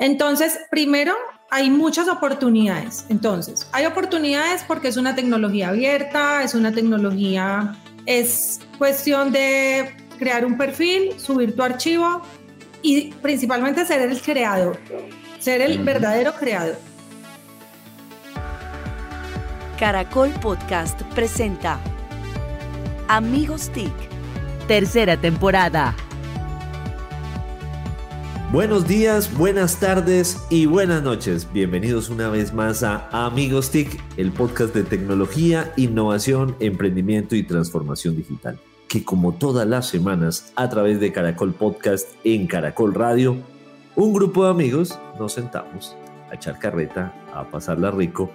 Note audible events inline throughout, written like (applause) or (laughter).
Entonces, primero, hay muchas oportunidades. Entonces, hay oportunidades porque es una tecnología abierta, es una tecnología, es cuestión de crear un perfil, subir tu archivo y principalmente ser el creador, ser el verdadero creador. Caracol Podcast presenta Amigos TIC, tercera temporada. Buenos días, buenas tardes y buenas noches. Bienvenidos una vez más a Amigos TIC, el podcast de tecnología, innovación, emprendimiento y transformación digital, que como todas las semanas a través de Caracol Podcast en Caracol Radio, un grupo de amigos nos sentamos a echar carreta, a pasarla rico,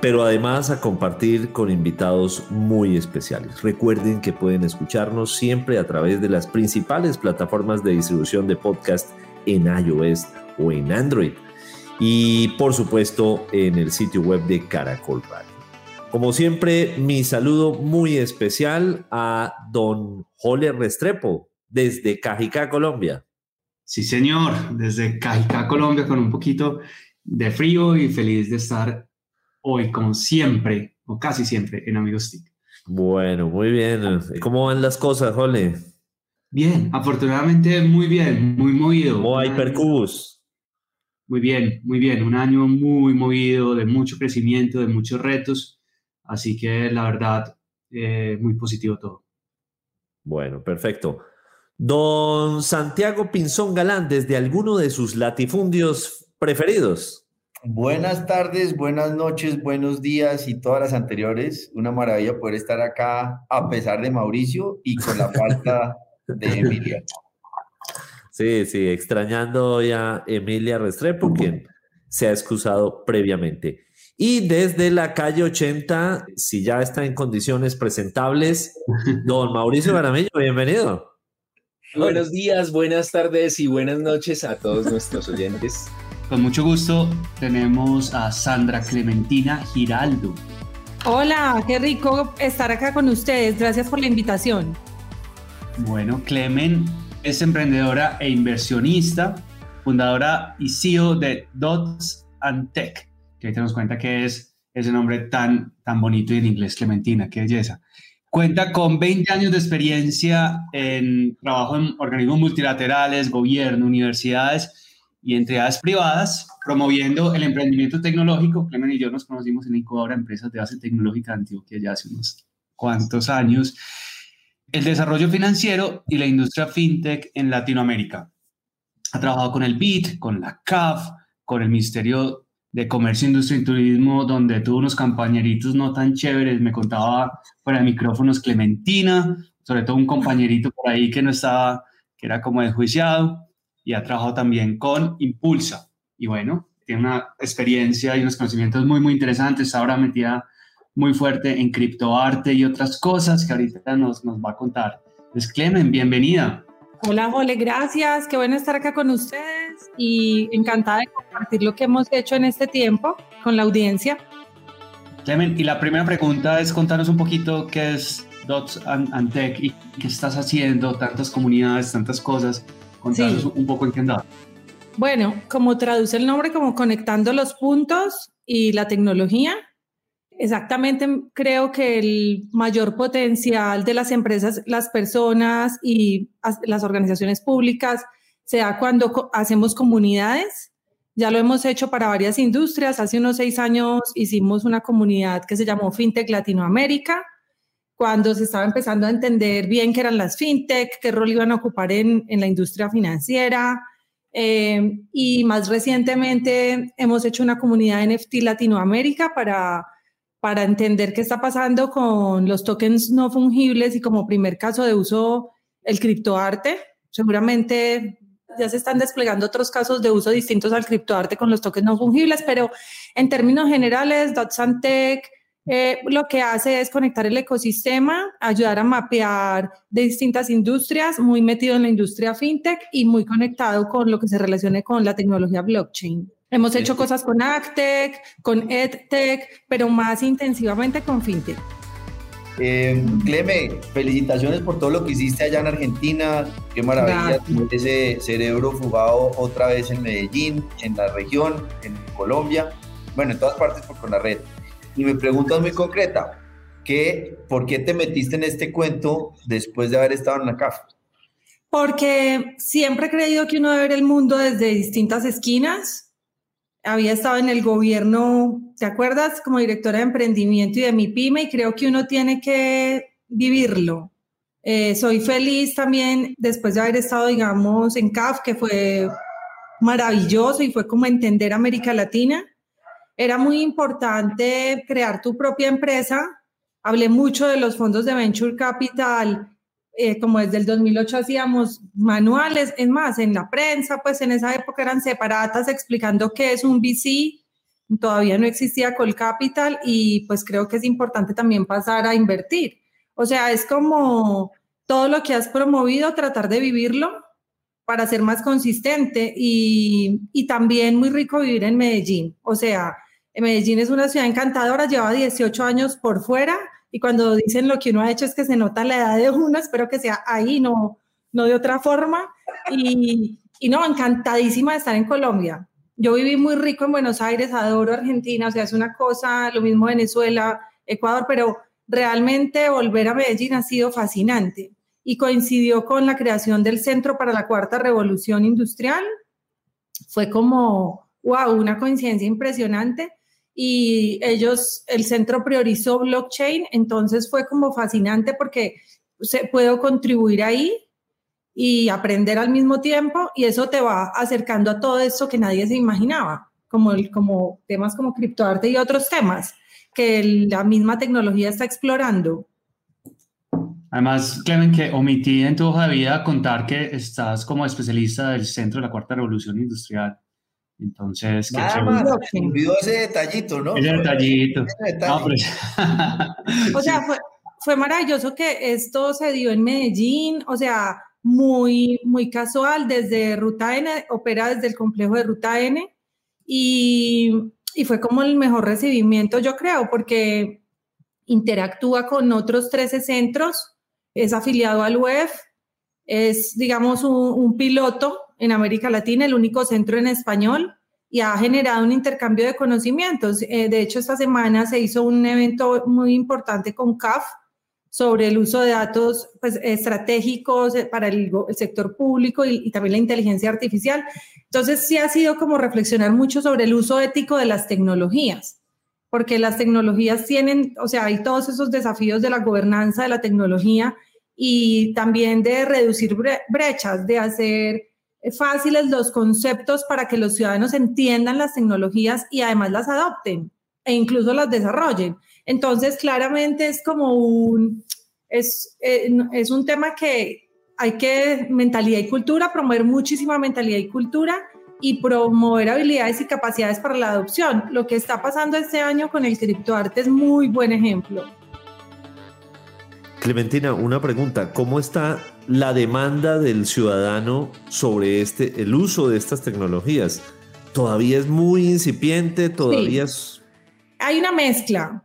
pero además a compartir con invitados muy especiales. Recuerden que pueden escucharnos siempre a través de las principales plataformas de distribución de podcast en iOS o en Android. Y por supuesto en el sitio web de Caracol Radio. Como siempre, mi saludo muy especial a don Jole Restrepo desde Cajicá, Colombia. Sí, señor, desde Cajicá, Colombia, con un poquito de frío y feliz de estar hoy, como siempre, o casi siempre, en Amigos TIC. Bueno, muy bien. ¿Cómo van las cosas, Jole? Bien, afortunadamente muy bien, muy movido. ¿Cómo Hypercubus? Muy bien, muy bien. Un año muy movido, de mucho crecimiento, de muchos retos. Así que la verdad, eh, muy positivo todo. Bueno, perfecto. Don Santiago Pinzón Galán, desde alguno de sus latifundios preferidos. Buenas tardes, buenas noches, buenos días y todas las anteriores. Una maravilla poder estar acá a pesar de Mauricio y con la (laughs) falta de Emilia. Sí, sí, extrañando hoy a Emilia Restrepo, quien se ha excusado previamente. Y desde la calle 80, si ya está en condiciones presentables, don Mauricio Garamillo, bienvenido. Buenos días, buenas tardes y buenas noches a todos nuestros oyentes. Con mucho gusto tenemos a Sandra Clementina Giraldo. Hola, qué rico estar acá con ustedes. Gracias por la invitación. Bueno, Clemen es emprendedora e inversionista, fundadora y CEO de Dots and Tech, que ahí tenemos cuenta que es ese nombre tan, tan bonito y en inglés Clementina, qué belleza. Cuenta con 20 años de experiencia en trabajo en organismos multilaterales, gobierno, universidades y entidades privadas, promoviendo el emprendimiento tecnológico. Clemen y yo nos conocimos en la incubadora empresas de base tecnológica de Antioquia ya hace unos cuantos años el desarrollo financiero y la industria fintech en Latinoamérica. Ha trabajado con el BIT, con la CAF, con el Ministerio de Comercio, Industria y Turismo, donde tuvo unos compañeritos no tan chéveres. Me contaba fuera de micrófonos Clementina, sobre todo un compañerito por ahí que no estaba, que era como desjuiciado. Y ha trabajado también con Impulsa. Y bueno, tiene una experiencia y unos conocimientos muy, muy interesantes. Ahora metida muy fuerte en criptoarte y otras cosas que ahorita nos, nos va a contar. Pues Clemen, bienvenida. Hola, Jole, gracias. Qué bueno estar acá con ustedes y encantada de compartir lo que hemos hecho en este tiempo con la audiencia. Clemen, y la primera pregunta es contarnos un poquito qué es Dots and, Tech y qué estás haciendo, tantas comunidades, tantas cosas. Contarnos un poco en qué andaba. Bueno, como traduce el nombre, como conectando los puntos y la tecnología, Exactamente, creo que el mayor potencial de las empresas, las personas y las organizaciones públicas se da cuando hacemos comunidades. Ya lo hemos hecho para varias industrias. Hace unos seis años hicimos una comunidad que se llamó FinTech Latinoamérica, cuando se estaba empezando a entender bien qué eran las FinTech, qué rol iban a ocupar en, la industria financiera. Eh, y más recientemente hemos hecho una comunidad NFT Latinoamérica para para entender qué está pasando con los tokens no fungibles y como primer caso de uso el criptoarte. Seguramente ya se están desplegando otros casos de uso distintos al criptoarte con los tokens no fungibles, pero en términos generales, DotSantec eh, lo que hace es conectar el ecosistema, ayudar a mapear de distintas industrias, muy metido en la industria fintech y muy conectado con lo que se relacione con la tecnología blockchain. Hemos hecho cosas con Actec, con EdTech, pero más intensivamente con FinTech. Eh, Cleme, felicitaciones por todo lo que hiciste allá en Argentina. Qué maravilla tener ese cerebro fugado otra vez en Medellín, en la región, en Colombia, bueno, en todas partes por con la red. Y mi pregunta es muy concreta. ¿Qué, ¿Por qué te metiste en este cuento después de haber estado en la CAF? Porque siempre he creído que uno debe ver el mundo desde distintas esquinas había estado en el gobierno, ¿te acuerdas? Como directora de emprendimiento y de mi pyme y creo que uno tiene que vivirlo. Eh, soy feliz también después de haber estado, digamos, en CAF, que fue maravilloso y fue como entender América Latina. Era muy importante crear tu propia empresa. Hablé mucho de los fondos de Venture Capital eh, como desde el 2008 hacíamos manuales, es más, en la prensa, pues en esa época eran separatas explicando qué es un VC, todavía no existía Colcapital y pues creo que es importante también pasar a invertir. O sea, es como todo lo que has promovido, tratar de vivirlo para ser más consistente y, y también muy rico vivir en Medellín. O sea, Medellín es una ciudad encantadora, lleva 18 años por fuera y cuando dicen lo que uno ha hecho es que se nota la edad de uno, espero que sea ahí, no, no de otra forma. Y, y no, encantadísima de estar en Colombia. Yo viví muy rico en Buenos Aires, adoro Argentina, o sea, es una cosa, lo mismo Venezuela, Ecuador, pero realmente volver a Medellín ha sido fascinante y coincidió con la creación del Centro para la Cuarta Revolución Industrial. Fue como, wow, una coincidencia impresionante y ellos, el centro priorizó blockchain, entonces fue como fascinante porque se, puedo contribuir ahí y aprender al mismo tiempo y eso te va acercando a todo eso que nadie se imaginaba, como, el, como temas como criptoarte y otros temas que la misma tecnología está explorando. Además, Clemen, que omití en tu hoja de vida contar que estás como especialista del Centro de la Cuarta Revolución Industrial. Entonces, Nada más, olvidó ese detallito, ¿no? Ese detallito. (laughs) o sea, fue, fue, maravilloso que esto se dio en Medellín, o sea, muy, muy casual, desde Ruta N, opera desde el complejo de Ruta N, y, y fue como el mejor recibimiento, yo creo, porque interactúa con otros 13 centros, es afiliado al UEF, es, digamos, un, un piloto en América Latina, el único centro en español, y ha generado un intercambio de conocimientos. Eh, de hecho, esta semana se hizo un evento muy importante con CAF sobre el uso de datos pues, estratégicos eh, para el, sector público y, y, también la inteligencia artificial. Entonces, sí ha sido como reflexionar mucho sobre el uso ético de las tecnologías, porque las tecnologías tienen, o sea, hay todos esos desafíos de la gobernanza de la tecnología y también de reducir brechas, de hacer fáciles los conceptos para que los ciudadanos entiendan las tecnologías y además las adopten e incluso las desarrollen. Entonces, claramente es como un, es, eh, es un tema que hay que, mentalidad y cultura, promover muchísima mentalidad y cultura y promover habilidades y capacidades para la adopción. Lo que está pasando este año con el criptoarte es muy buen ejemplo. Clementina, una pregunta. ¿Cómo está la demanda del ciudadano sobre este, el uso de estas tecnologías? ¿Todavía es muy incipiente? ¿Todavía es...? Hay una mezcla.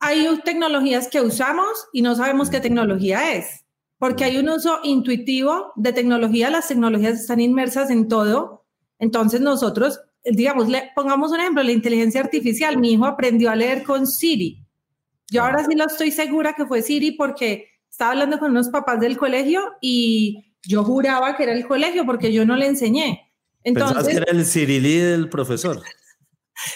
Hay tecnologías que usamos y no sabemos qué tecnología es, porque hay un uso intuitivo de tecnología. Las tecnologías están inmersas en todo. Entonces nosotros, digamos, le, pongamos un ejemplo, la inteligencia artificial. Mi hijo aprendió a leer con Siri yo ahora sí lo estoy segura que fue Siri porque estaba hablando con unos papás del colegio y yo juraba que era el colegio porque yo no le enseñé. Entonces, que era el Cirilí del profesor. (laughs)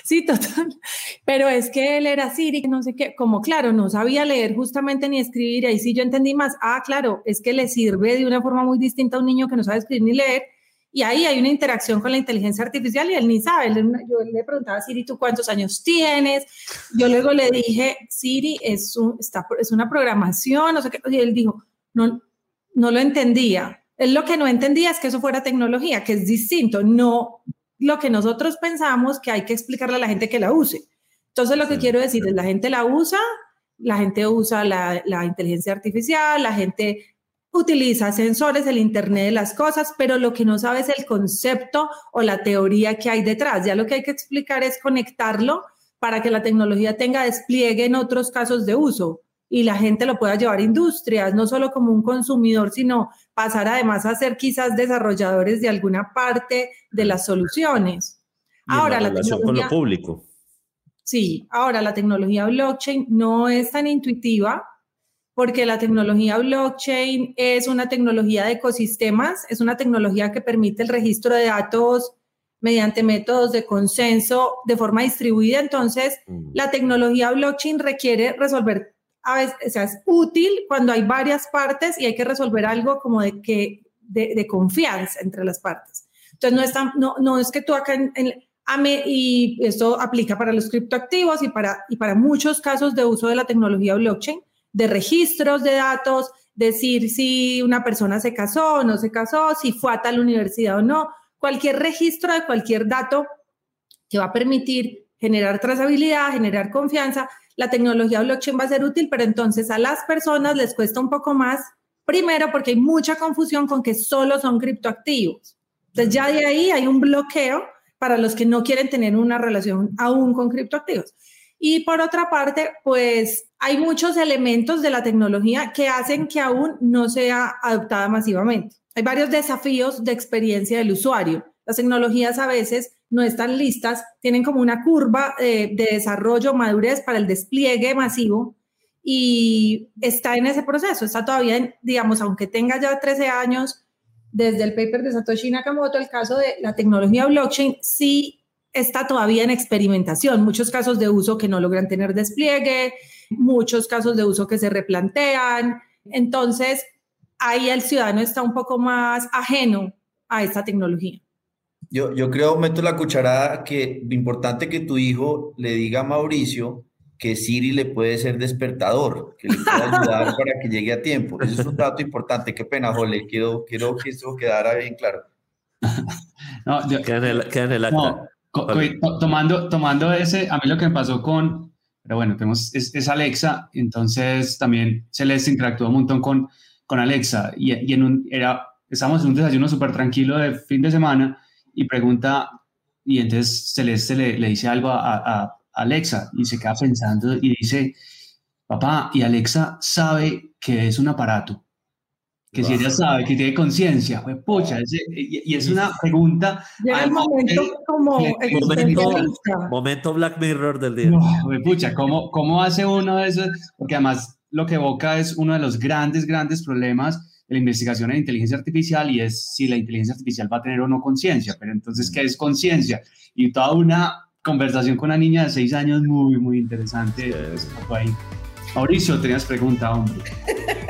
Sí, total. Pero es que él era Siri, no sé qué, como claro, no sabía leer justamente ni escribir, ahí sí yo entendí más. Ah, claro, es que le sirve de una forma muy distinta a un niño que no sabe escribir ni leer y ahí hay una interacción con la inteligencia artificial y él ni sabe. yo le preguntaba a Siri, ¿tú cuántos años tienes? Yo luego le dije, Siri, es, un, está, es una programación, no sé qué. Y él dijo, no, no lo entendía. Él lo que no entendía es que eso fuera tecnología, que es distinto, no lo que nosotros pensamos que hay que explicarle a la gente que la use. Entonces lo que quiero decir es, la gente la usa, la gente usa la, la inteligencia artificial, la gente utiliza sensores, el Internet de las cosas, pero lo que no sabe es el concepto o la teoría que hay detrás. Ya lo que hay que explicar es conectarlo para que la tecnología tenga despliegue en otros casos de uso. y la gente lo pueda llevar a industrias, no solo como un consumidor, sino pasar además a ser quizás desarrolladores de alguna parte de las soluciones. ahora la, tecnología, con lo público. Sí, ahora la tecnología blockchain no es tan intuitiva porque la tecnología blockchain es una tecnología de ecosistemas, es una tecnología que permite el registro de datos mediante métodos de consenso de forma distribuida. Entonces, mm. la tecnología blockchain requiere resolver, a veces, o sea, es útil cuando hay varias partes y hay que resolver algo como de, que, de, confianza entre las partes. Entonces, no es, no, no es que tú acá en, AME, y esto aplica para los criptoactivos y para, y para muchos casos de uso de la tecnología blockchain, de registros de datos, decir si una persona se casó o no se casó, si fue a tal universidad o no, cualquier registro de cualquier dato que va a permitir generar trazabilidad, generar confianza, la tecnología blockchain va a ser útil, pero entonces a las personas les cuesta un poco más, primero porque hay mucha confusión con que solo son criptoactivos. Entonces ya de ahí hay un bloqueo para los que no quieren tener una relación aún con criptoactivos. Y por otra parte, pues hay muchos elementos de la tecnología que hacen que aún no sea adoptada masivamente hay varios desafíos de experiencia del usuario. Las tecnologías a veces no están listas, tienen como una curva eh, de desarrollo, madurez para el despliegue masivo y está en ese proceso, está todavía, digamos, aunque tenga ya 13 años desde el paper de Satoshi Nakamoto, el caso de la tecnología blockchain sí está todavía en experimentación, muchos casos de uso que no logran tener despliegue, muchos casos de uso que se replantean. Entonces, ahí el ciudadano está un poco más ajeno a esta tecnología. Yo, yo creo, meto la cucharada, que lo importante que tu hijo le diga a Mauricio que Siri le puede ser despertador, que le pueda ayudar (laughs) para que llegue a tiempo. Eso es un dato importante. Qué pena, Jole. Quiero, quiero que esto quedara bien claro. (laughs) no, el, queda en el acta. tomando, tomando ese, a mí lo que me pasó con, pero bueno, tenemos, es, Alexa, entonces también se les interactuó un montón con, con Alexa y, en un, era, estábamos en un desayuno súper tranquilo de fin de semana y pregunta, y entonces Celeste le, le dice algo a, a, Alexa y se queda pensando y dice, papá, y Alexa sabe que es un aparato, que si ella sabe que tiene conciencia, pues pucha, y, es una pregunta. Llega el momento como momento, Black Mirror del día. pucha, ¿cómo, ¿cómo hace uno eso? Porque además lo que evoca es uno de los grandes, grandes problemas de la investigación en inteligencia artificial y es si la inteligencia artificial va a tener o no conciencia. Pero entonces, ¿qué es conciencia? Y toda una conversación con una niña de seis años muy, muy interesante. Mauricio, tenías pregunta, hombre. (laughs)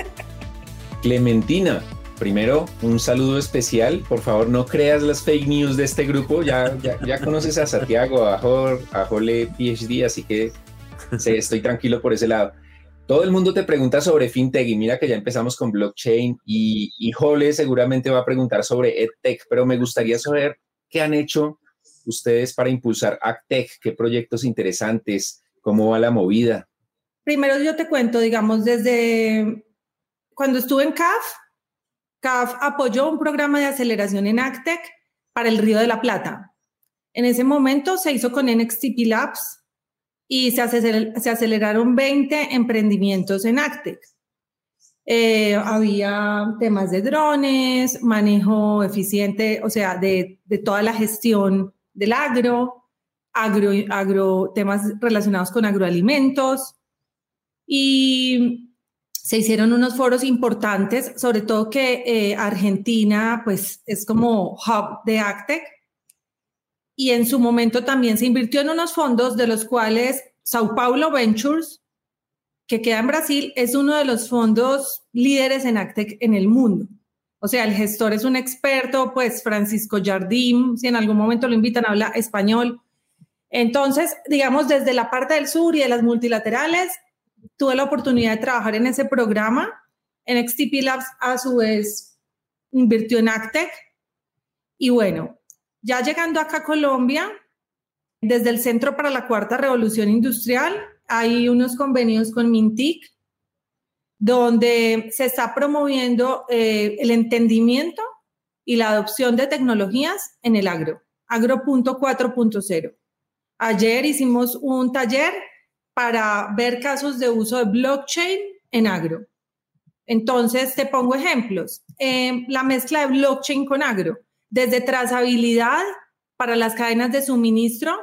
Clementina, primero, un saludo especial. Por favor, no creas las fake news de este grupo. Ya, conoces a Santiago, a Jor, a Jole PhD, así que estoy tranquilo por ese lado. Todo el mundo te pregunta sobre fintech y mira que ya empezamos con blockchain y, y Jole seguramente va a preguntar sobre edtech, pero me gustaría saber qué han hecho ustedes para impulsar AgTech, qué proyectos interesantes, cómo va la movida. Primero yo te cuento, digamos, desde cuando estuve en CAF, CAF apoyó un programa de aceleración en AgTech para el Río de la Plata. En ese momento se hizo con NXTP Labs, y se, aceleraron 20 emprendimientos en Actex. Eh, había temas de drones, manejo eficiente, o sea, de, toda la gestión del agro, agro, agro, temas relacionados con agroalimentos. Y se hicieron unos foros importantes, sobre todo que eh, Argentina, pues, es como hub de Actec y en su momento también se invirtió en unos fondos de los cuales Sao Paulo Ventures, que queda en Brasil, es uno de los fondos líderes en Actec en el mundo. O sea, el gestor es un experto, pues Francisco Jardim, si en algún momento lo invitan, habla español. Entonces, digamos, desde la parte del sur y de las multilaterales, tuve la oportunidad de trabajar en ese programa. En XTP Labs, a su vez, invirtió en Actec. Y bueno, ya llegando acá a Colombia, desde el Centro para la Cuarta Revolución Industrial hay unos convenios con Mintic, donde se está promoviendo eh, el entendimiento y la adopción de tecnologías en el agro, agro.4.0. Ayer hicimos un taller para ver casos de uso de blockchain en agro. Entonces, te pongo ejemplos. Eh, la mezcla de blockchain con agro, desde trazabilidad para las cadenas de suministro,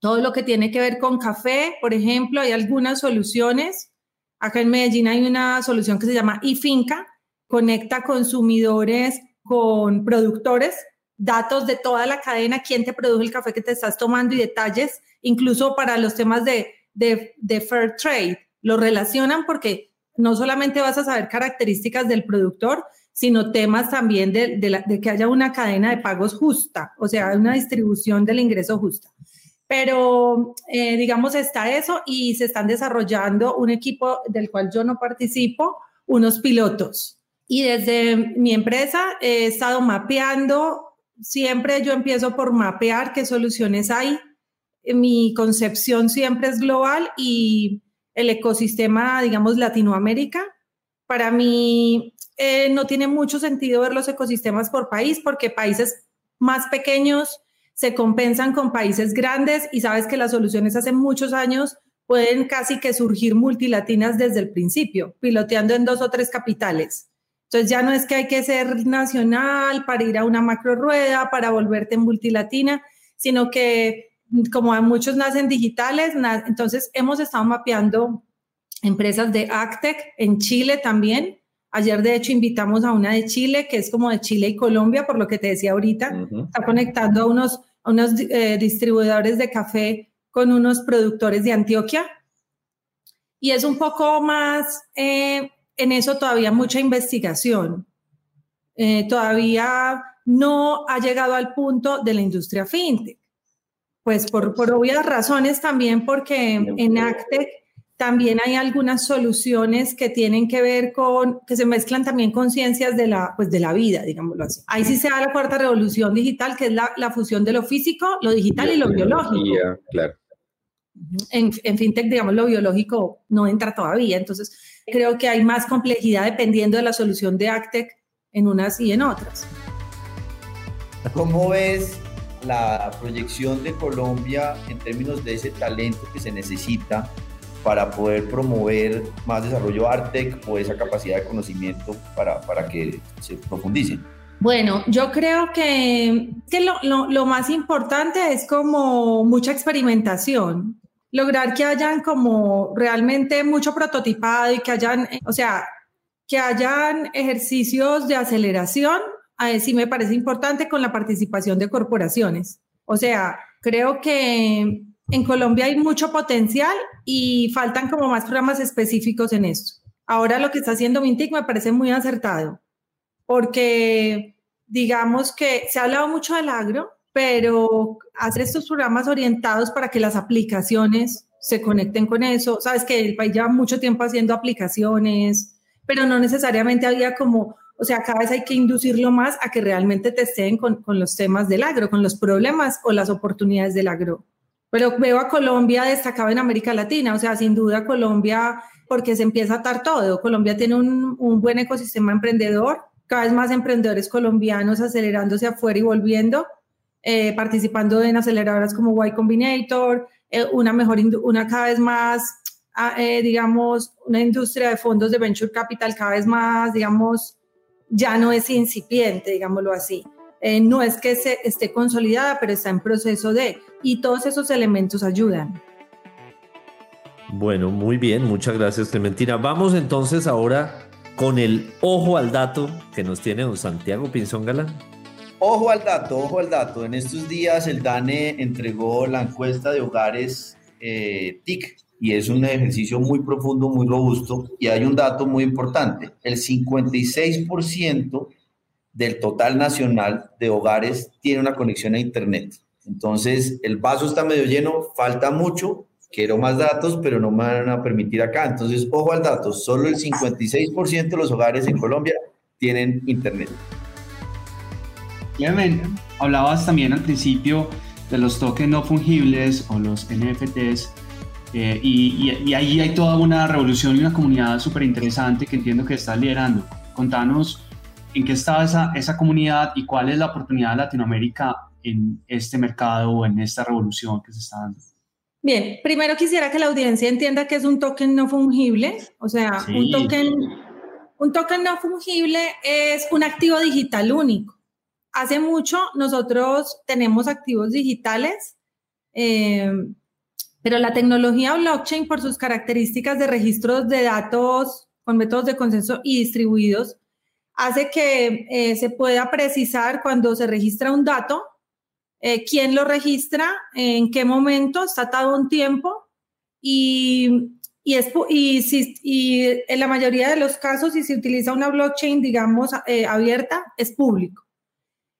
todo lo que tiene que ver con café, por ejemplo, hay algunas soluciones. Acá en Medellín hay una solución que se llama iFinca, conecta consumidores con productores, datos de toda la cadena, quién te produjo el café que te estás tomando y detalles, incluso para los temas de, de fair trade. Lo relacionan porque no solamente vas a saber características del productor, sino temas también de, que haya una cadena de pagos justa, o sea, una distribución del ingreso justa. Pero, eh, digamos, está eso y se están desarrollando un equipo del cual yo no participo, unos pilotos. Y desde mi empresa he estado mapeando, siempre yo empiezo por mapear qué soluciones hay. Mi concepción siempre es global y el ecosistema, digamos, Latinoamérica. Para mí eh, no tiene mucho sentido ver los ecosistemas por país porque países más pequeños se compensan con países grandes y sabes que las soluciones hace muchos años pueden casi que surgir multilatinas desde el principio, piloteando en dos o tres capitales. Entonces ya no es que hay que ser nacional para ir a una macro rueda, para volverte multilatina, sino que como muchos nacen digitales, entonces hemos estado mapeando empresas de Actec en Chile también. Ayer, de hecho, invitamos a una de Chile, que es como de Chile y Colombia, por lo que te decía ahorita. Está conectando a unos, unos eh, distribuidores de café con unos productores de Antioquia. Y es un poco más, eh, en eso todavía mucha investigación. Eh, todavía no ha llegado al punto de la industria fintech. Pues por, por obvias razones también, porque en Actec también hay algunas soluciones que tienen que ver con, que se mezclan también con ciencias de la, pues de la vida, digámoslo así. Ahí sí se da la cuarta revolución digital, que es la, la fusión de lo físico, lo digital y lo biológico. Claro. En, en, fintech, digamos, lo biológico no entra todavía. Entonces, creo que hay más complejidad dependiendo de la solución de Actec en unas y en otras. ¿Cómo ves la proyección de Colombia en términos de ese talento que se necesita para poder promover más desarrollo Artec o esa capacidad de conocimiento para, para que se profundice? Bueno, yo creo que, que lo, lo, lo, más importante es como mucha experimentación, lograr que hayan como realmente mucho prototipado y que hayan, o sea, que hayan ejercicios de aceleración a sí me parece importante con la participación de corporaciones. O sea, creo que en Colombia hay mucho potencial y faltan como más programas específicos en esto. Ahora lo que está haciendo Mintic me parece muy acertado, porque digamos que se ha hablado mucho del agro, pero hacer estos programas orientados para que las aplicaciones se conecten con eso. Sabes que el país lleva mucho tiempo haciendo aplicaciones, pero no necesariamente había como o sea, cada vez hay que inducirlo más a que realmente te estén con, con los temas del agro, con los problemas o las oportunidades del agro. Pero veo a Colombia destacado en América Latina, o sea, sin duda Colombia, porque se empieza a atar todo. Colombia tiene un, un buen ecosistema emprendedor, cada vez más emprendedores colombianos acelerándose afuera y volviendo, eh, participando en aceleradoras como Y Combinator, eh, una mejor, una cada vez más, ah, eh, digamos, una industria de fondos de venture capital cada vez más, digamos, ya no es incipiente, digámoslo así. Eh, no es que se esté consolidada, pero está en proceso de, y todos esos elementos ayudan. Bueno, muy bien, muchas gracias Clementina. Vamos entonces ahora con el ojo al dato que nos tiene don Santiago Pinzón Galán. Ojo al dato, ojo al dato. En estos días el DANE entregó la encuesta de hogares eh, TIC y es un ejercicio muy profundo, muy robusto y hay un dato muy importante. El 56% del total nacional de hogares tiene una conexión a Internet. Entonces, el vaso está medio lleno, falta mucho, quiero más datos, pero no me van a permitir acá. Entonces, ojo al dato, solo el 56% de los hogares en Colombia tienen Internet. Clemente, hablabas también al principio de los tokens no fungibles o los NFTs eh, y, ahí hay toda una revolución y una comunidad súper interesante que entiendo que está liderando. Contanos en qué está esa, esa comunidad y cuál es la oportunidad de Latinoamérica en este mercado o en esta revolución que se está dando. Bien, primero quisiera que la audiencia entienda que es un token no fungible, o sea, un token un token no fungible es un activo digital único. Hace mucho nosotros tenemos activos digitales, eh, pero la tecnología blockchain, por sus características de registros de datos con métodos de consenso y distribuidos, hace que eh, se pueda precisar cuando se registra un dato, eh, quién lo registra, en qué momento, está atado un tiempo y y, es, y, si, y en la mayoría de los casos, si se utiliza una blockchain, digamos, eh, abierta, es público.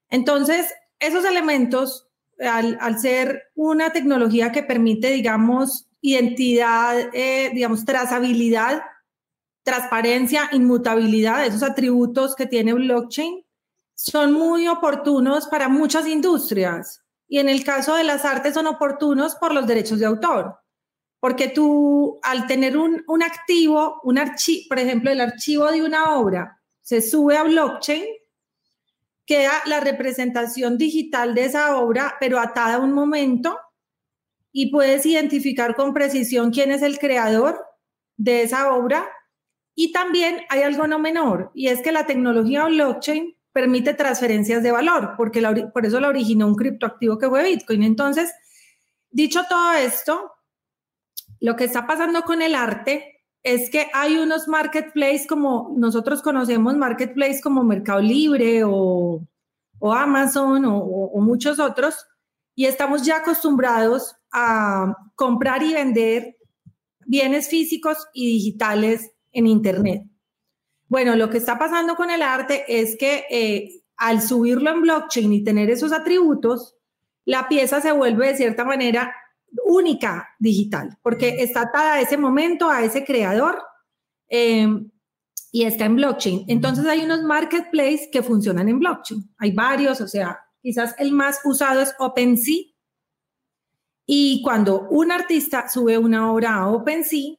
Entonces, esos elementos, al, ser una tecnología que permite, digamos, identidad, eh, digamos, trazabilidad, transparencia, inmutabilidad, esos atributos que tiene blockchain, son muy oportunos para muchas industrias. Y en el caso de las artes son oportunos por los derechos de autor porque tú al tener un, un activo, un archivo, por ejemplo, el archivo de una obra se sube a blockchain, queda la representación digital de esa obra, pero atada a un momento, y puedes identificar con precisión quién es el creador de esa obra. Y también hay algo no menor, y es que la tecnología blockchain permite transferencias de valor, porque por eso la originó un criptoactivo que fue Bitcoin. Entonces, dicho todo esto, lo que está pasando con el arte es que hay unos marketplaces como nosotros conocemos, marketplaces como Mercado Libre o, Amazon o, muchos otros, y estamos ya acostumbrados a comprar y vender bienes físicos y digitales en Internet. Bueno, lo que está pasando con el arte es que eh, al subirlo en blockchain y tener esos atributos, la pieza se vuelve de cierta manera única digital, porque está atada a ese momento, a ese creador eh, y está en blockchain. Entonces hay unos marketplaces que funcionan en blockchain. Hay varios, o sea, quizás el más usado es OpenSea. Y cuando un artista sube una obra a OpenSea,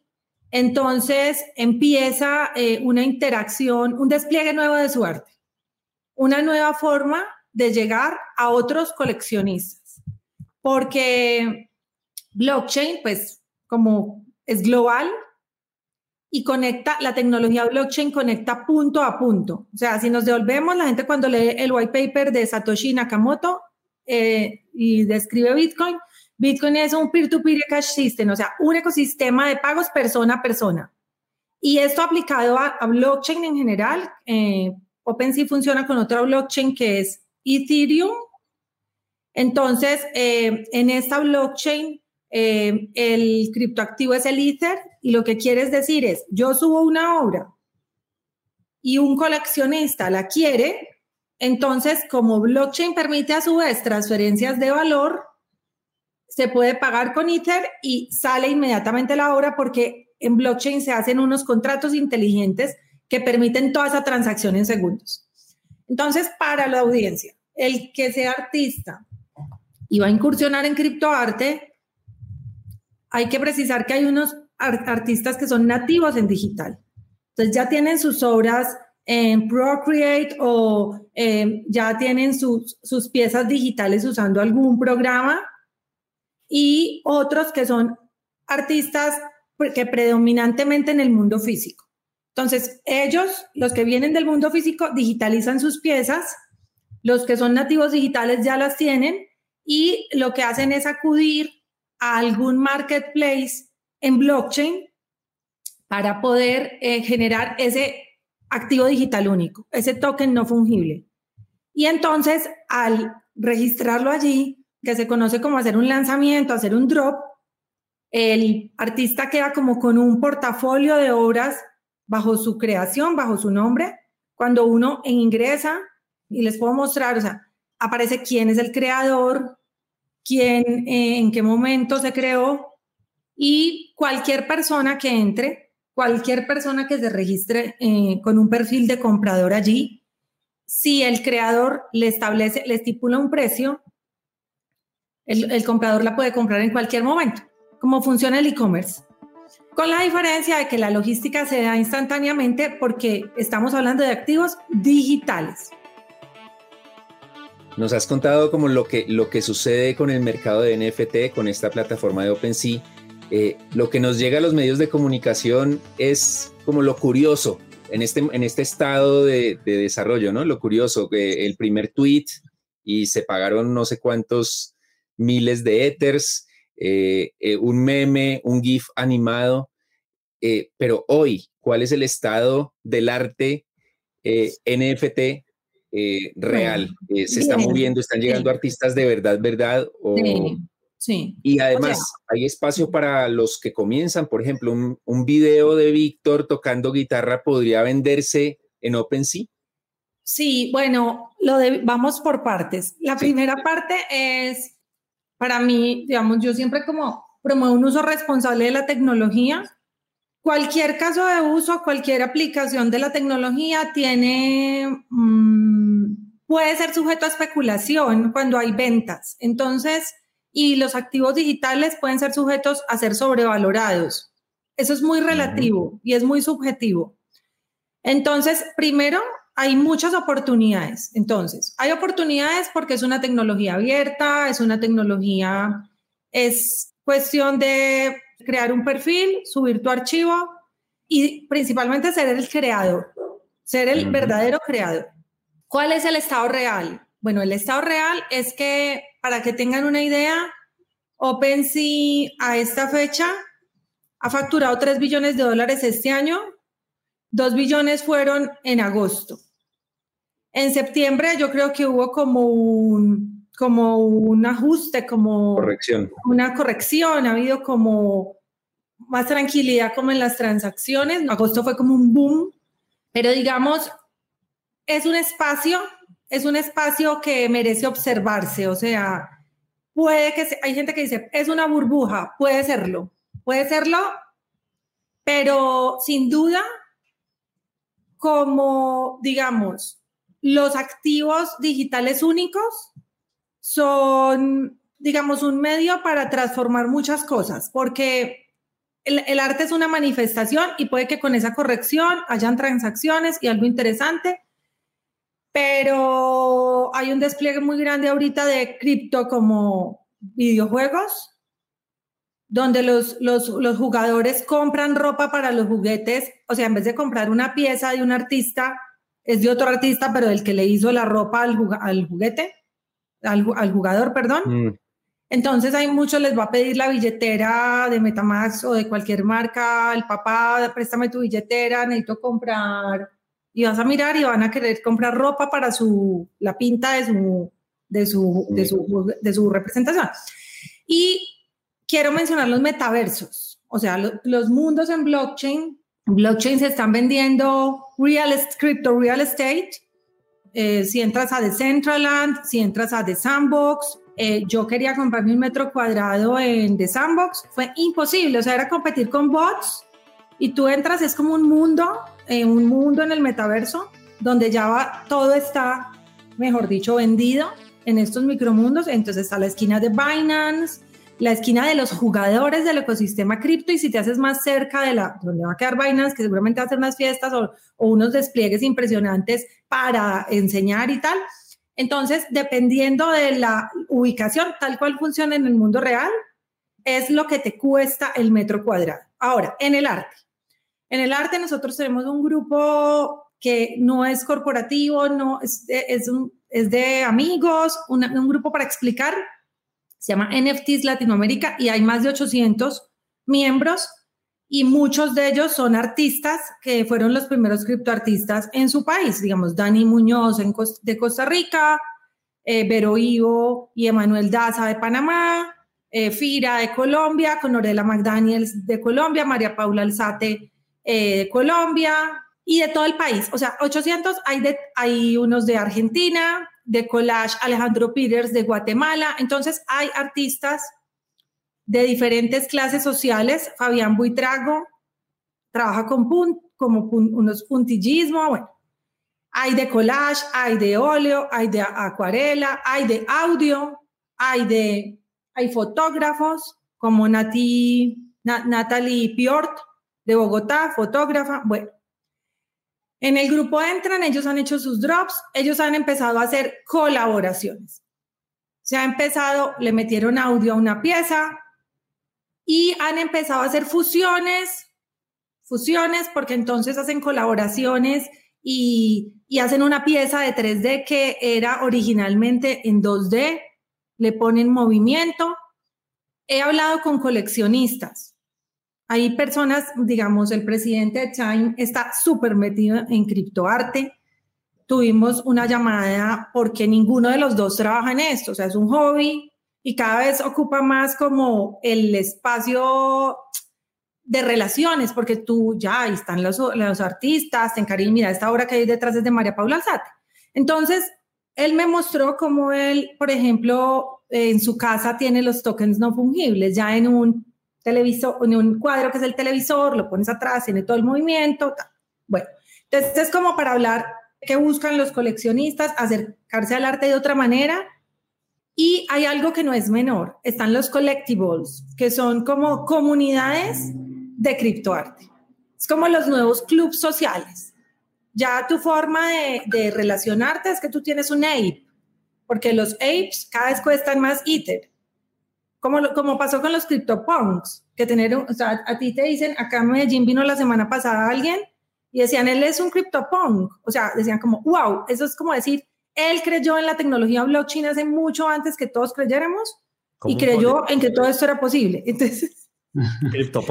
entonces empieza eh, una interacción, un despliegue nuevo de su arte, una nueva forma de llegar a otros coleccionistas. Porque blockchain, pues como es global y conecta, la tecnología blockchain conecta punto a punto. O sea, si nos devolvemos, la gente cuando lee el white paper de Satoshi Nakamoto eh, y describe Bitcoin, Bitcoin es un peer-to-peer cash system, o sea, un ecosistema de pagos persona a persona. Y esto aplicado a, blockchain en general, eh, OpenSea funciona con otra blockchain que es Ethereum. Entonces, eh, en esta blockchain eh, el criptoactivo es el Ether y lo que quieres decir es, yo subo una obra y un coleccionista la quiere, entonces como blockchain permite a su vez transferencias de valor, se puede pagar con Ether y sale inmediatamente la obra porque en blockchain se hacen unos contratos inteligentes que permiten toda esa transacción en segundos. Entonces, para la audiencia, el que sea artista y va a incursionar en criptoarte, hay que precisar que hay unos artistas que son nativos en digital. Entonces ya tienen sus obras en Procreate o em, ya tienen sus, sus piezas digitales usando algún programa y otros que son artistas que predominantemente en el mundo físico. Entonces, ellos, los que vienen del mundo físico, digitalizan sus piezas, los que son nativos digitales ya las tienen y lo que hacen es acudir algún marketplace en blockchain para poder eh, generar ese activo digital único, ese token no fungible. Y entonces, al registrarlo allí, que se conoce como hacer un lanzamiento, hacer un drop, el artista queda como con un portafolio de obras bajo su creación, bajo su nombre. Cuando uno ingresa, y les puedo mostrar, o sea, aparece quién es el creador, quién, eh, en qué momento se creó y cualquier persona que entre, cualquier persona que se registre eh, con un perfil de comprador allí, si el creador le establece, le estipula un precio, el, el comprador la puede comprar en cualquier momento, como funciona el e-commerce. Con la diferencia de que la logística se da instantáneamente porque estamos hablando de activos digitales. Nos has contado como lo que, lo que sucede con el mercado de NFT, con esta plataforma de OpenSea. Eh, lo que nos llega a los medios de comunicación es como lo curioso en este, en este estado de, desarrollo, ¿no? Lo curioso, que el primer tweet y se pagaron no sé cuántos miles de ethers, eh, eh, un meme, un GIF animado, pero hoy, ¿cuál es el estado del arte NFT real? ¿Se está moviendo? ¿Están llegando artistas de verdad, verdad? O, Sí. Y además hay espacio para los que comienzan, por ejemplo, un, un video de Víctor tocando guitarra podría venderse en OpenSea. Sí, bueno, lo de, vamos por partes. La primera parte es, para mí, digamos, yo siempre como promuevo un uso responsable de la tecnología. Cualquier caso de uso, cualquier aplicación de la tecnología tiene, mm, puede ser sujeto a especulación cuando hay ventas. Entonces, y los activos digitales pueden ser sujetos a ser sobrevalorados. Eso es muy relativo y es muy subjetivo. Entonces, primero, hay muchas oportunidades. Entonces, hay oportunidades porque es una tecnología abierta, es una tecnología, es cuestión de crear un perfil, subir tu archivo y principalmente ser el creador, ser el verdadero creador. ¿Cuál es el estado real? Bueno, el estado real es que para que tengan una idea, OpenSea a esta fecha ha facturado 3 billones de dólares este año, 2 billones fueron en agosto. En septiembre yo creo que hubo como un, como un ajuste, como corrección. una corrección, ha habido como más tranquilidad como en las transacciones. Agosto fue como un boom, pero digamos, es un espacio es un espacio que merece observarse, o sea, puede que hay gente que dice, es una burbuja, puede serlo, puede serlo, pero sin duda, como digamos, los activos digitales únicos son, digamos, un medio para transformar muchas cosas, porque el, el, arte es una manifestación y puede que con esa corrección hayan transacciones y algo interesante, pero hay un despliegue muy grande ahorita de cripto como videojuegos, donde los, los, los, jugadores compran ropa para los juguetes, o sea, en vez de comprar una pieza de un artista, es de otro artista, pero del que le hizo la ropa al, al juguete, al, al, jugador, perdón. Mm. Entonces hay muchos les va a pedir la billetera de Metamax o de cualquier marca, el papá, préstame tu billetera, necesito comprar y vas a mirar y van a querer comprar ropa para su, la pinta de su, de su, de su, de su representación. Y quiero mencionar los metaversos, o sea, los mundos en blockchain. Blockchain se están vendiendo real, crypto real estate. Eh, si entras a Decentraland, si entras a The Sandbox, eh, yo quería comprarme un metro cuadrado en The Sandbox, fue imposible, o sea, era competir con bots y tú entras, es como un mundo en un mundo en el metaverso donde ya va, todo está, mejor dicho, vendido en estos micromundos. Entonces está la esquina de Binance, la esquina de los jugadores del ecosistema cripto y si te haces más cerca de la donde va a quedar Binance, que seguramente va a hacer unas fiestas o, o unos despliegues impresionantes para enseñar y tal. Entonces, dependiendo de la ubicación, tal cual funciona en el mundo real, es lo que te cuesta el metro cuadrado. Ahora, en el arte. En el arte nosotros tenemos un grupo que no es corporativo, no es es un, es de amigos, un grupo para explicar, se llama NFTs Latinoamérica y hay más de 800 miembros y muchos de ellos son artistas que fueron los primeros criptoartistas en su país, digamos, Dani Muñoz en, de Costa Rica, eh, Vero Ivo y Emanuel Daza de Panamá, eh, Fira de Colombia, Conorela McDaniels de Colombia, María Paula Alzate eh, de Colombia y de todo el país. O sea, 800, hay, de, hay unos de Argentina, de Collage Alejandro Peters de Guatemala. Entonces, hay artistas de diferentes clases sociales. Fabián Buitrago trabaja con punt, como unos puntillismo. Bueno, hay de collage, hay de óleo, hay de acuarela, hay de audio, hay de hay fotógrafos como Nati, Natalie Piort, de Bogotá, fotógrafa. Bueno, En el grupo entran, ellos han hecho sus drops, ellos han empezado a hacer colaboraciones. Se ha empezado, le metieron audio a una pieza y han empezado a hacer fusiones, fusiones, porque entonces hacen colaboraciones y, y hacen una pieza de 3D que era originalmente en 2D, le ponen movimiento. He hablado con coleccionistas hay personas, digamos, el presidente de Time está súper metido en criptoarte. Tuvimos una llamada porque ninguno de los dos trabaja en esto, o sea, es un hobby y cada vez ocupa más como el espacio de relaciones, porque tú ya, ahí están los, artistas, en Caribe, mira, esta obra que hay detrás es de María Paula Alzate. Entonces, él me mostró cómo él, por ejemplo, en su casa tiene los tokens no fungibles, ya en un televisor, un cuadro que es el televisor, lo pones atrás, tiene todo el movimiento. Bueno, entonces es como para hablar qué buscan los coleccionistas, acercarse al arte de otra manera. Y hay algo que no es menor, están los collectibles, que son como comunidades de criptoarte. Es como los nuevos clubes sociales. Ya tu forma de, de relacionarte es que tú tienes un ape, porque los apes cada vez cuestan más Ether como, como pasó con los CryptoPunks, que tener, o sea, a ti te dicen, acá en Medellín vino la semana pasada alguien y decían, él es un CryptoPunk, o sea, decían como, wow, eso es como decir, él creyó en la tecnología blockchain hace mucho antes que todos creyéramos y creyó en que todo esto era posible. (laughs) Entonces,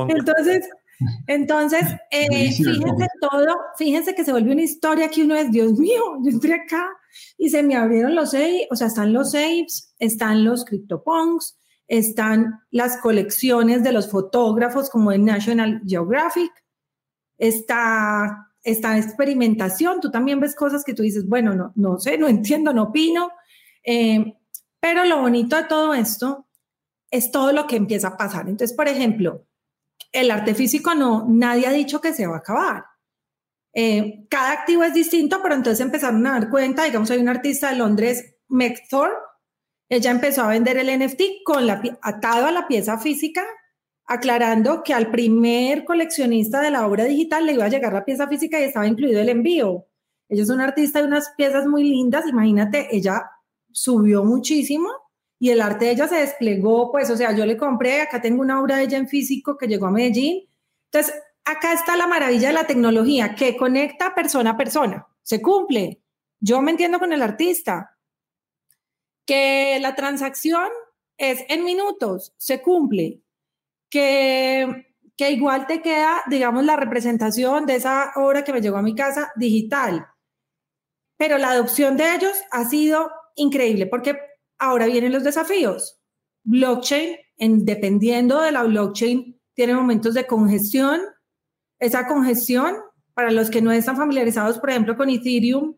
entonces, entonces eh, fíjense todo, fíjense que se volvió una historia que uno es, Dios mío, yo entré acá y se me abrieron los apes, o sea, están los apes, están los CryptoPunks, están las colecciones de los fotógrafos como en National Geographic, está, esta experimentación, tú también ves cosas que tú dices, bueno, no, no sé, no (laughs) entiendo, no opino, eh, pero lo bonito de todo esto es todo lo que empieza a pasar. Entonces, por ejemplo, el arte físico no, nadie ha dicho que se va a acabar. Eh, cada activo es distinto, pero entonces empezaron a dar cuenta, digamos, hay un artista de Londres, Meg ella empezó a vender el NFT con atado a la pieza física, aclarando que al primer coleccionista de la obra digital le iba a llegar la pieza física y estaba incluido el envío. Ella es una artista de unas piezas muy lindas, imagínate, ella subió muchísimo y el arte de ella se desplegó, pues, o sea, yo le compré, acá tengo una obra de ella en físico que llegó a Medellín. Entonces, acá está la maravilla de la tecnología que conecta persona a persona, se cumple. Yo me entiendo con el artista, que la transacción es en minutos, se cumple, que, que igual te queda, digamos, la representación de esa obra que me llegó a mi casa digital. Pero la adopción de ellos ha sido increíble porque ahora vienen los desafíos. Blockchain, en, dependiendo de la blockchain, tiene momentos de congestión. Esa congestión, para los que no están familiarizados, por ejemplo, con Ethereum,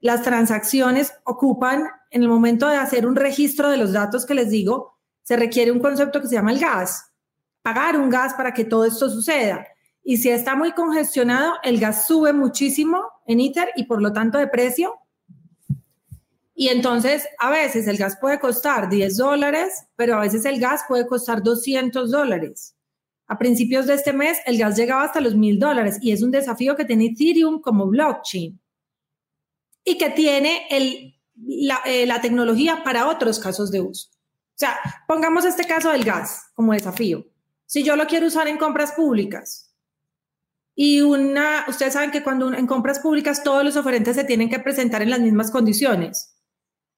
las transacciones ocupan, en el momento de hacer un registro de los datos que les digo, se requiere un concepto que se llama el gas, pagar un gas para que todo esto suceda. Y si está muy congestionado, el gas sube muchísimo en ITER y por lo tanto de precio. Y entonces a veces el gas puede costar 10 dólares, pero a veces el gas puede costar 200 dólares. A principios de este mes el gas llegaba hasta los 1000 dólares y es un desafío que tiene Ethereum como blockchain y que tiene el, eh, la, tecnología para otros casos de uso. O sea, pongamos este caso del gas como desafío. Si yo lo quiero usar en compras públicas y una, ustedes saben que cuando en compras públicas todos los oferentes se tienen que presentar en las mismas condiciones.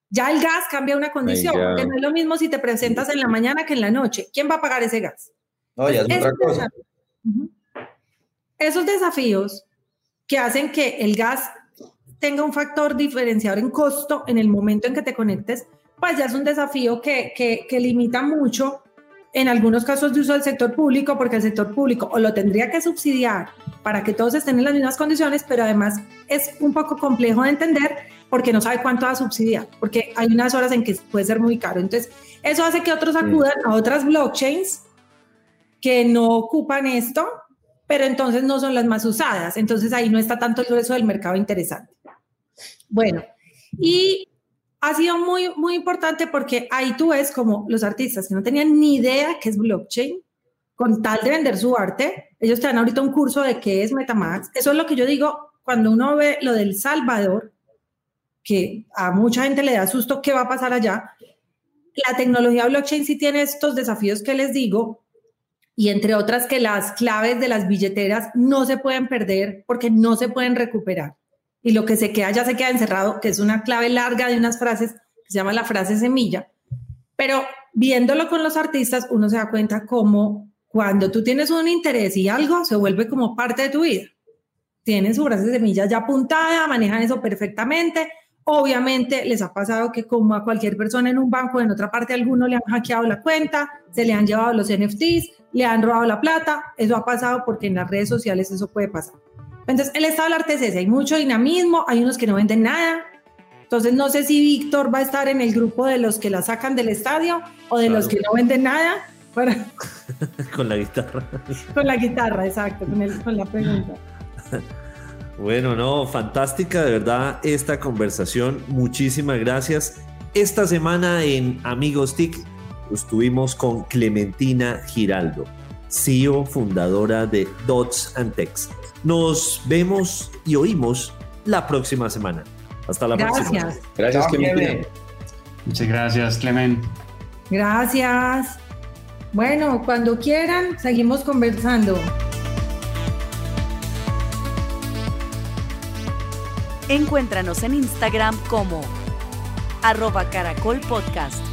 Ya el gas cambia una condición, que no es lo mismo si te presentas en la mañana que en la noche. ¿Quién va a pagar ese gas? No, ya es otra cosa. Esos desafíos que hacen que el gas tenga un factor diferenciador en costo en el momento en que te conectes, pues ya es un desafío que, que, limita mucho en algunos casos de uso del sector público, porque el sector público o lo tendría que subsidiar para que todos estén en las mismas condiciones, pero además es un poco complejo de entender porque no sabe cuánto va a subsidiar, porque hay unas horas en que puede ser muy caro. Entonces, eso hace que otros acudan a otras blockchains que no ocupan esto, pero entonces no son las más usadas. Entonces ahí no está tanto el grueso del mercado interesante. Bueno, y ha sido muy, muy importante porque ahí tú ves como los artistas que no tenían ni idea qué es blockchain, con tal de vender su arte, ellos te dan ahorita un curso de qué es Metamax. Eso es lo que yo digo, cuando uno ve lo del Salvador, que a mucha gente le da susto qué va a pasar allá, la tecnología blockchain sí tiene estos desafíos que les digo, y entre otras que las claves de las billeteras no se pueden perder porque no se pueden recuperar. Y lo que se queda ya se queda encerrado, que es una clave larga de unas frases que se llama la frase semilla. Pero viéndolo con los artistas, uno se da cuenta cómo cuando tú tienes un interés y algo se vuelve como parte de tu vida. Tienen su frase semilla ya apuntada, manejan eso perfectamente, Obviamente les ha pasado que como a cualquier persona en un banco, en otra parte alguno le han hackeado la cuenta, se le han llevado los NFTs, le han robado la plata. Eso ha pasado porque en las redes sociales eso puede pasar. Entonces, el estado del arte es ese. Hay mucho dinamismo, hay unos que no venden nada. Entonces, no sé si Víctor va a estar en el grupo de los que la sacan del estadio o de los que no venden nada. (laughs) con la guitarra. (laughs) con la guitarra, exacto, con, con la pregunta. Bueno, no, fantástica de verdad esta conversación. Muchísimas gracias. Esta semana en Amigos TIC estuvimos con Clementina Giraldo, CEO fundadora de Dots and Text. Nos vemos y oímos la próxima semana. Hasta la próxima. Gracias, Clementina. Muchas gracias, Clement. Gracias. Bueno, cuando quieran, seguimos conversando. Encuéntranos en Instagram como arroba caracol podcast.